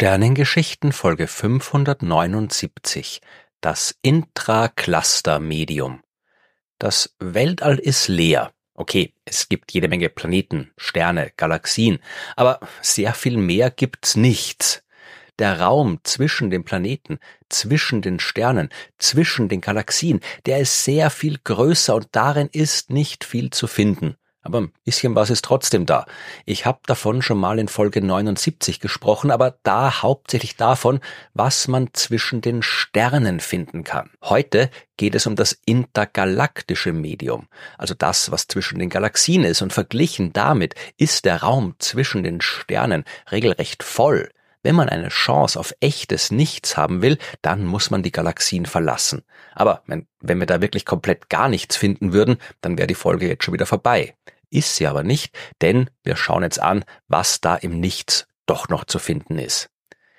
Sternengeschichten Folge 579 Das Intracluster-Medium Das Weltall ist leer. Okay, es gibt jede Menge Planeten, Sterne, Galaxien, aber sehr viel mehr gibt's nichts. Der Raum zwischen den Planeten, zwischen den Sternen, zwischen den Galaxien, der ist sehr viel größer und darin ist nicht viel zu finden. Aber ein bisschen was ist trotzdem da. Ich habe davon schon mal in Folge 79 gesprochen, aber da hauptsächlich davon, was man zwischen den Sternen finden kann. Heute geht es um das intergalaktische Medium, also das, was zwischen den Galaxien ist, und verglichen damit ist der Raum zwischen den Sternen regelrecht voll. Wenn man eine Chance auf echtes Nichts haben will, dann muss man die Galaxien verlassen. Aber wenn, wir da wirklich komplett gar nichts finden würden, dann wäre die Folge jetzt schon wieder vorbei. Ist sie aber nicht, denn wir schauen jetzt an, was da im Nichts doch noch zu finden ist.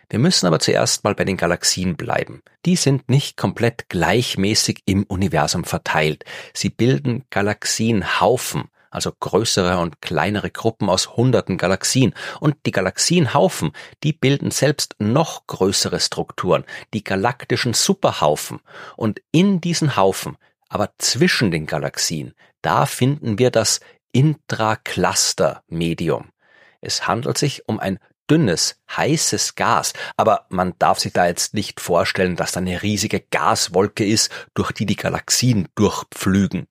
Wir müssen aber zuerst mal bei den Galaxien bleiben. Die sind nicht komplett gleichmäßig im Universum verteilt. Sie bilden Galaxienhaufen also größere und kleinere Gruppen aus hunderten Galaxien. Und die Galaxienhaufen, die bilden selbst noch größere Strukturen, die galaktischen Superhaufen. Und in diesen Haufen, aber zwischen den Galaxien, da finden wir das Intracluster-Medium. Es handelt sich um ein dünnes, heißes Gas, aber man darf sich da jetzt nicht vorstellen, dass da eine riesige Gaswolke ist, durch die die Galaxien durchpflügen.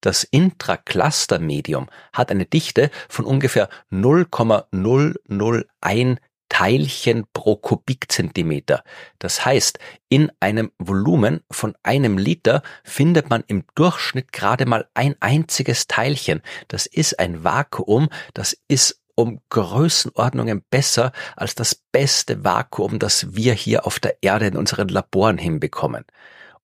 Das Intracluster-Medium hat eine Dichte von ungefähr 0,001 Teilchen pro Kubikzentimeter. Das heißt, in einem Volumen von einem Liter findet man im Durchschnitt gerade mal ein einziges Teilchen. Das ist ein Vakuum, das ist um Größenordnungen besser als das beste Vakuum, das wir hier auf der Erde in unseren Laboren hinbekommen.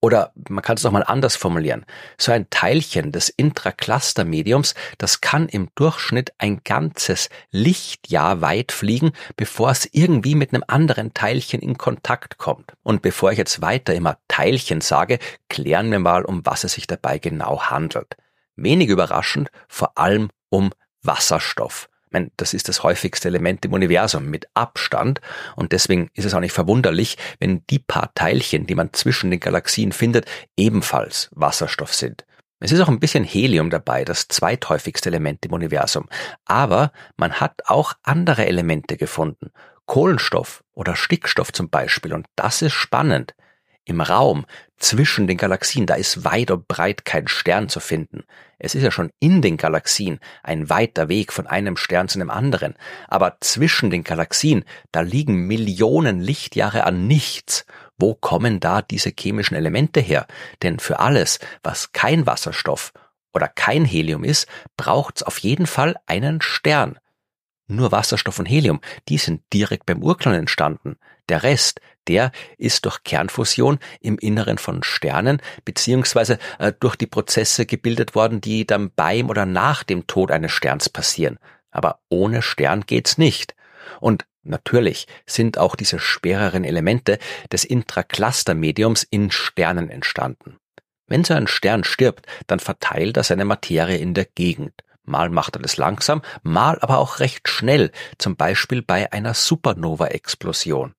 Oder man kann es noch mal anders formulieren. So ein Teilchen des Intracluster-Mediums, das kann im Durchschnitt ein ganzes Lichtjahr weit fliegen, bevor es irgendwie mit einem anderen Teilchen in Kontakt kommt. Und bevor ich jetzt weiter immer Teilchen sage, klären wir mal, um was es sich dabei genau handelt. Wenig überraschend, vor allem um Wasserstoff meine, das ist das häufigste Element im Universum mit Abstand und deswegen ist es auch nicht verwunderlich, wenn die paar Teilchen, die man zwischen den Galaxien findet, ebenfalls Wasserstoff sind. Es ist auch ein bisschen Helium dabei, das zweithäufigste Element im Universum. Aber man hat auch andere Elemente gefunden. Kohlenstoff oder Stickstoff zum Beispiel. Und das ist spannend. Im Raum zwischen den Galaxien, da ist weit und breit kein Stern zu finden. Es ist ja schon in den Galaxien ein weiter Weg von einem Stern zu einem anderen. Aber zwischen den Galaxien, da liegen Millionen Lichtjahre an nichts. Wo kommen da diese chemischen Elemente her? Denn für alles, was kein Wasserstoff oder kein Helium ist, braucht's auf jeden Fall einen Stern. Nur Wasserstoff und Helium, die sind direkt beim Urknall entstanden. Der Rest, der ist durch Kernfusion im Inneren von Sternen beziehungsweise äh, durch die Prozesse gebildet worden, die dann beim oder nach dem Tod eines Sterns passieren. Aber ohne Stern geht's nicht. Und natürlich sind auch diese schwereren Elemente des Intracluster-Mediums in Sternen entstanden. Wenn so ein Stern stirbt, dann verteilt er seine Materie in der Gegend. Mal macht er das langsam, mal aber auch recht schnell, zum Beispiel bei einer Supernova-Explosion.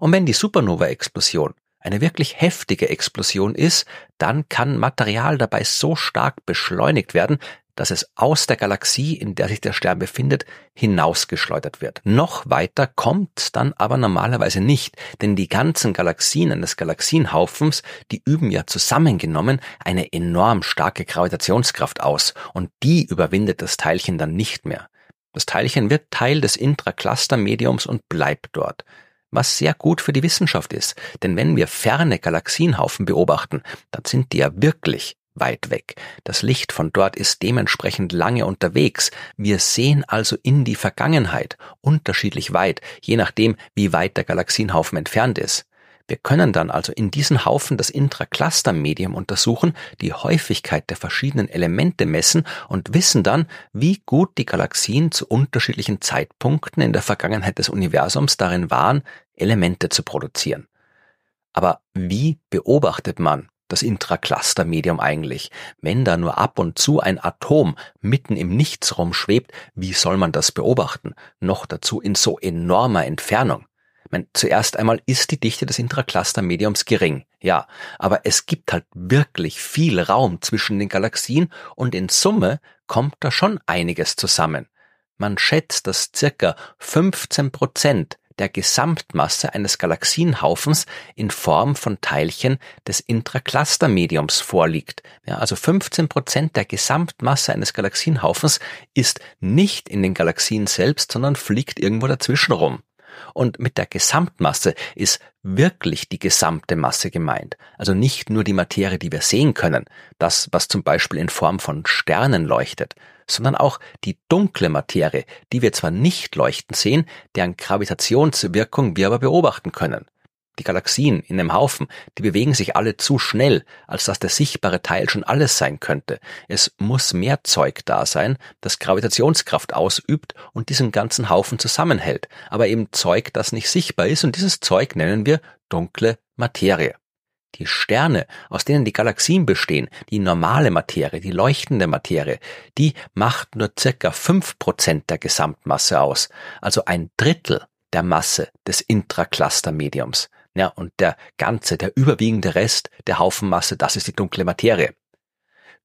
Und wenn die Supernova-Explosion eine wirklich heftige Explosion ist, dann kann Material dabei so stark beschleunigt werden, dass es aus der Galaxie, in der sich der Stern befindet, hinausgeschleudert wird. Noch weiter kommt dann aber normalerweise nicht, denn die ganzen Galaxien eines Galaxienhaufens, die üben ja zusammengenommen eine enorm starke Gravitationskraft aus und die überwindet das Teilchen dann nicht mehr. Das Teilchen wird Teil des Intracluster-Mediums und bleibt dort was sehr gut für die Wissenschaft ist. Denn wenn wir ferne Galaxienhaufen beobachten, dann sind die ja wirklich weit weg. Das Licht von dort ist dementsprechend lange unterwegs. Wir sehen also in die Vergangenheit, unterschiedlich weit, je nachdem, wie weit der Galaxienhaufen entfernt ist. Wir können dann also in diesen Haufen das Intracluster-Medium untersuchen, die Häufigkeit der verschiedenen Elemente messen und wissen dann, wie gut die Galaxien zu unterschiedlichen Zeitpunkten in der Vergangenheit des Universums darin waren, Elemente zu produzieren. Aber wie beobachtet man das Intracluster-Medium eigentlich? Wenn da nur ab und zu ein Atom mitten im Nichts rumschwebt, wie soll man das beobachten? Noch dazu in so enormer Entfernung. Meine, zuerst einmal ist die Dichte des Intracluster-Mediums gering, ja, aber es gibt halt wirklich viel Raum zwischen den Galaxien und in Summe kommt da schon einiges zusammen. Man schätzt, dass circa 15 Prozent der Gesamtmasse eines Galaxienhaufens in Form von Teilchen des Intracluster-Mediums vorliegt. Ja, also 15 Prozent der Gesamtmasse eines Galaxienhaufens ist nicht in den Galaxien selbst, sondern fliegt irgendwo dazwischen rum. Und mit der Gesamtmasse ist wirklich die gesamte Masse gemeint. Also nicht nur die Materie, die wir sehen können, das, was zum Beispiel in Form von Sternen leuchtet, sondern auch die dunkle Materie, die wir zwar nicht leuchten sehen, deren Gravitationswirkung wir aber beobachten können. Die Galaxien in einem Haufen, die bewegen sich alle zu schnell, als dass der sichtbare Teil schon alles sein könnte. Es muss mehr Zeug da sein, das Gravitationskraft ausübt und diesen ganzen Haufen zusammenhält, aber eben Zeug, das nicht sichtbar ist und dieses Zeug nennen wir dunkle Materie. Die Sterne, aus denen die Galaxien bestehen, die normale Materie, die leuchtende Materie, die macht nur circa fünf Prozent der Gesamtmasse aus, also ein Drittel der Masse des Intracluster-Mediums. Ja, und der ganze, der überwiegende Rest der Haufenmasse, das ist die dunkle Materie.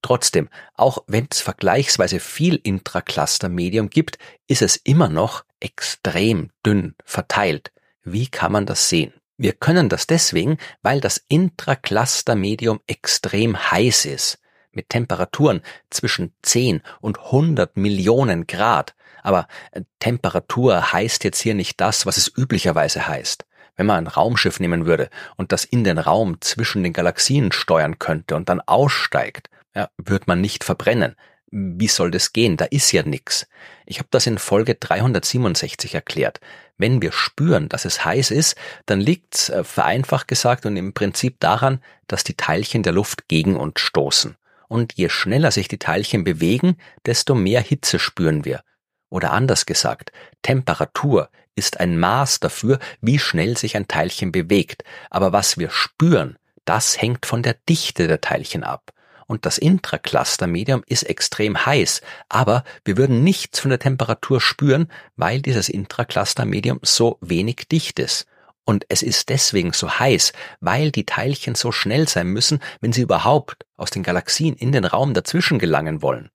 Trotzdem, auch wenn es vergleichsweise viel Intracluster-Medium gibt, ist es immer noch extrem dünn verteilt. Wie kann man das sehen? Wir können das deswegen, weil das Intracluster-Medium extrem heiß ist, mit Temperaturen zwischen 10 und 100 Millionen Grad. Aber äh, Temperatur heißt jetzt hier nicht das, was es üblicherweise heißt. Wenn man ein Raumschiff nehmen würde und das in den Raum zwischen den Galaxien steuern könnte und dann aussteigt, ja, wird man nicht verbrennen. Wie soll das gehen? Da ist ja nix. Ich habe das in Folge 367 erklärt. Wenn wir spüren, dass es heiß ist, dann liegt's äh, vereinfacht gesagt und im Prinzip daran, dass die Teilchen der Luft gegen uns stoßen. Und je schneller sich die Teilchen bewegen, desto mehr Hitze spüren wir. Oder anders gesagt, Temperatur ist ein Maß dafür, wie schnell sich ein Teilchen bewegt, aber was wir spüren, das hängt von der Dichte der Teilchen ab. Und das Intracluster-Medium ist extrem heiß, aber wir würden nichts von der Temperatur spüren, weil dieses Intracluster-Medium so wenig dicht ist. Und es ist deswegen so heiß, weil die Teilchen so schnell sein müssen, wenn sie überhaupt aus den Galaxien in den Raum dazwischen gelangen wollen.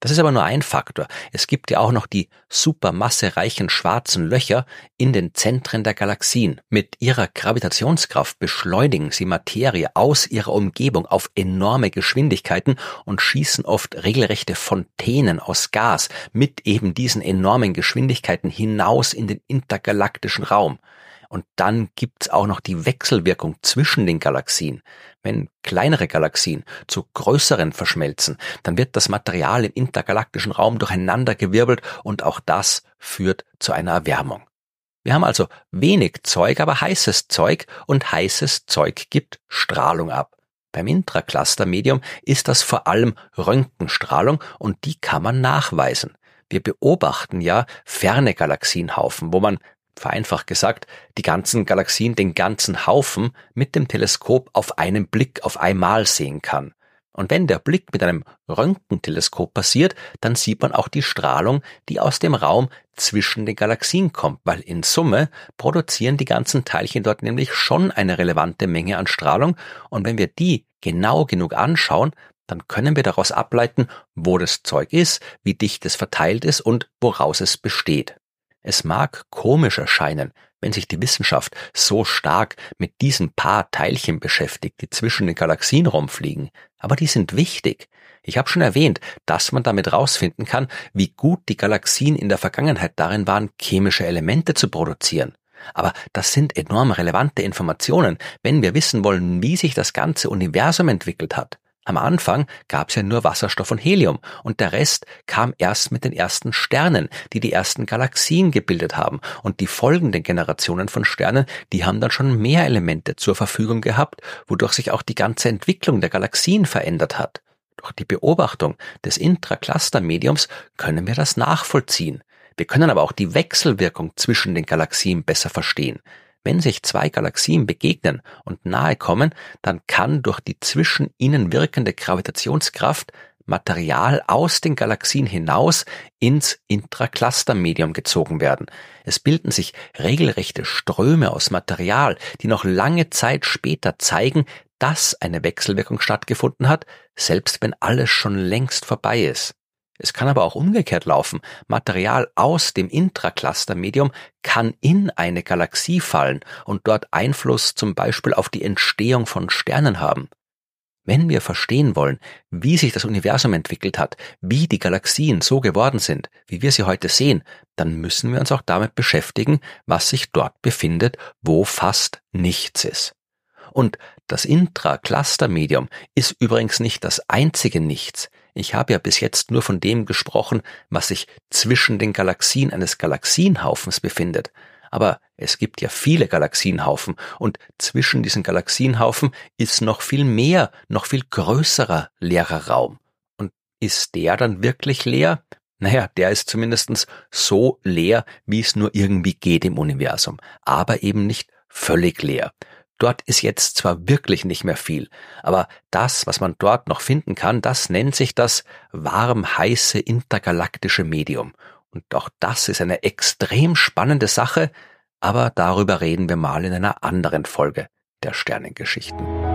Das ist aber nur ein Faktor. Es gibt ja auch noch die supermassereichen schwarzen Löcher in den Zentren der Galaxien. Mit ihrer Gravitationskraft beschleunigen sie Materie aus ihrer Umgebung auf enorme Geschwindigkeiten und schießen oft regelrechte Fontänen aus Gas mit eben diesen enormen Geschwindigkeiten hinaus in den intergalaktischen Raum. Und dann gibt's auch noch die Wechselwirkung zwischen den Galaxien. Wenn kleinere Galaxien zu größeren verschmelzen, dann wird das Material im intergalaktischen Raum durcheinandergewirbelt und auch das führt zu einer Erwärmung. Wir haben also wenig Zeug, aber heißes Zeug und heißes Zeug gibt Strahlung ab. Beim Intracluster-Medium ist das vor allem Röntgenstrahlung und die kann man nachweisen. Wir beobachten ja ferne Galaxienhaufen, wo man vereinfacht gesagt, die ganzen Galaxien, den ganzen Haufen mit dem Teleskop auf einen Blick auf einmal sehen kann. Und wenn der Blick mit einem Röntgenteleskop passiert, dann sieht man auch die Strahlung, die aus dem Raum zwischen den Galaxien kommt, weil in Summe produzieren die ganzen Teilchen dort nämlich schon eine relevante Menge an Strahlung und wenn wir die genau genug anschauen, dann können wir daraus ableiten, wo das Zeug ist, wie dicht es verteilt ist und woraus es besteht. Es mag komisch erscheinen, wenn sich die Wissenschaft so stark mit diesen paar Teilchen beschäftigt, die zwischen den Galaxien rumfliegen, aber die sind wichtig. Ich habe schon erwähnt, dass man damit rausfinden kann, wie gut die Galaxien in der Vergangenheit darin waren, chemische Elemente zu produzieren. Aber das sind enorm relevante Informationen, wenn wir wissen wollen, wie sich das ganze Universum entwickelt hat. Am Anfang gab es ja nur Wasserstoff und Helium und der Rest kam erst mit den ersten Sternen, die die ersten Galaxien gebildet haben und die folgenden Generationen von Sternen, die haben dann schon mehr Elemente zur Verfügung gehabt, wodurch sich auch die ganze Entwicklung der Galaxien verändert hat. Durch die Beobachtung des Intracluster-Mediums können wir das nachvollziehen. Wir können aber auch die Wechselwirkung zwischen den Galaxien besser verstehen. Wenn sich zwei Galaxien begegnen und nahe kommen, dann kann durch die zwischen ihnen wirkende Gravitationskraft Material aus den Galaxien hinaus ins Intracluster-Medium gezogen werden. Es bilden sich regelrechte Ströme aus Material, die noch lange Zeit später zeigen, dass eine Wechselwirkung stattgefunden hat, selbst wenn alles schon längst vorbei ist. Es kann aber auch umgekehrt laufen. Material aus dem Intracluster-Medium kann in eine Galaxie fallen und dort Einfluss zum Beispiel auf die Entstehung von Sternen haben. Wenn wir verstehen wollen, wie sich das Universum entwickelt hat, wie die Galaxien so geworden sind, wie wir sie heute sehen, dann müssen wir uns auch damit beschäftigen, was sich dort befindet, wo fast nichts ist. Und das Intra-Cluster-Medium ist übrigens nicht das einzige Nichts. Ich habe ja bis jetzt nur von dem gesprochen, was sich zwischen den Galaxien eines Galaxienhaufens befindet. Aber es gibt ja viele Galaxienhaufen und zwischen diesen Galaxienhaufen ist noch viel mehr, noch viel größerer leerer Raum. Und ist der dann wirklich leer? Naja, der ist zumindest so leer, wie es nur irgendwie geht im Universum, aber eben nicht völlig leer. Dort ist jetzt zwar wirklich nicht mehr viel, aber das, was man dort noch finden kann, das nennt sich das warm heiße intergalaktische Medium. Und auch das ist eine extrem spannende Sache, aber darüber reden wir mal in einer anderen Folge der Sternengeschichten.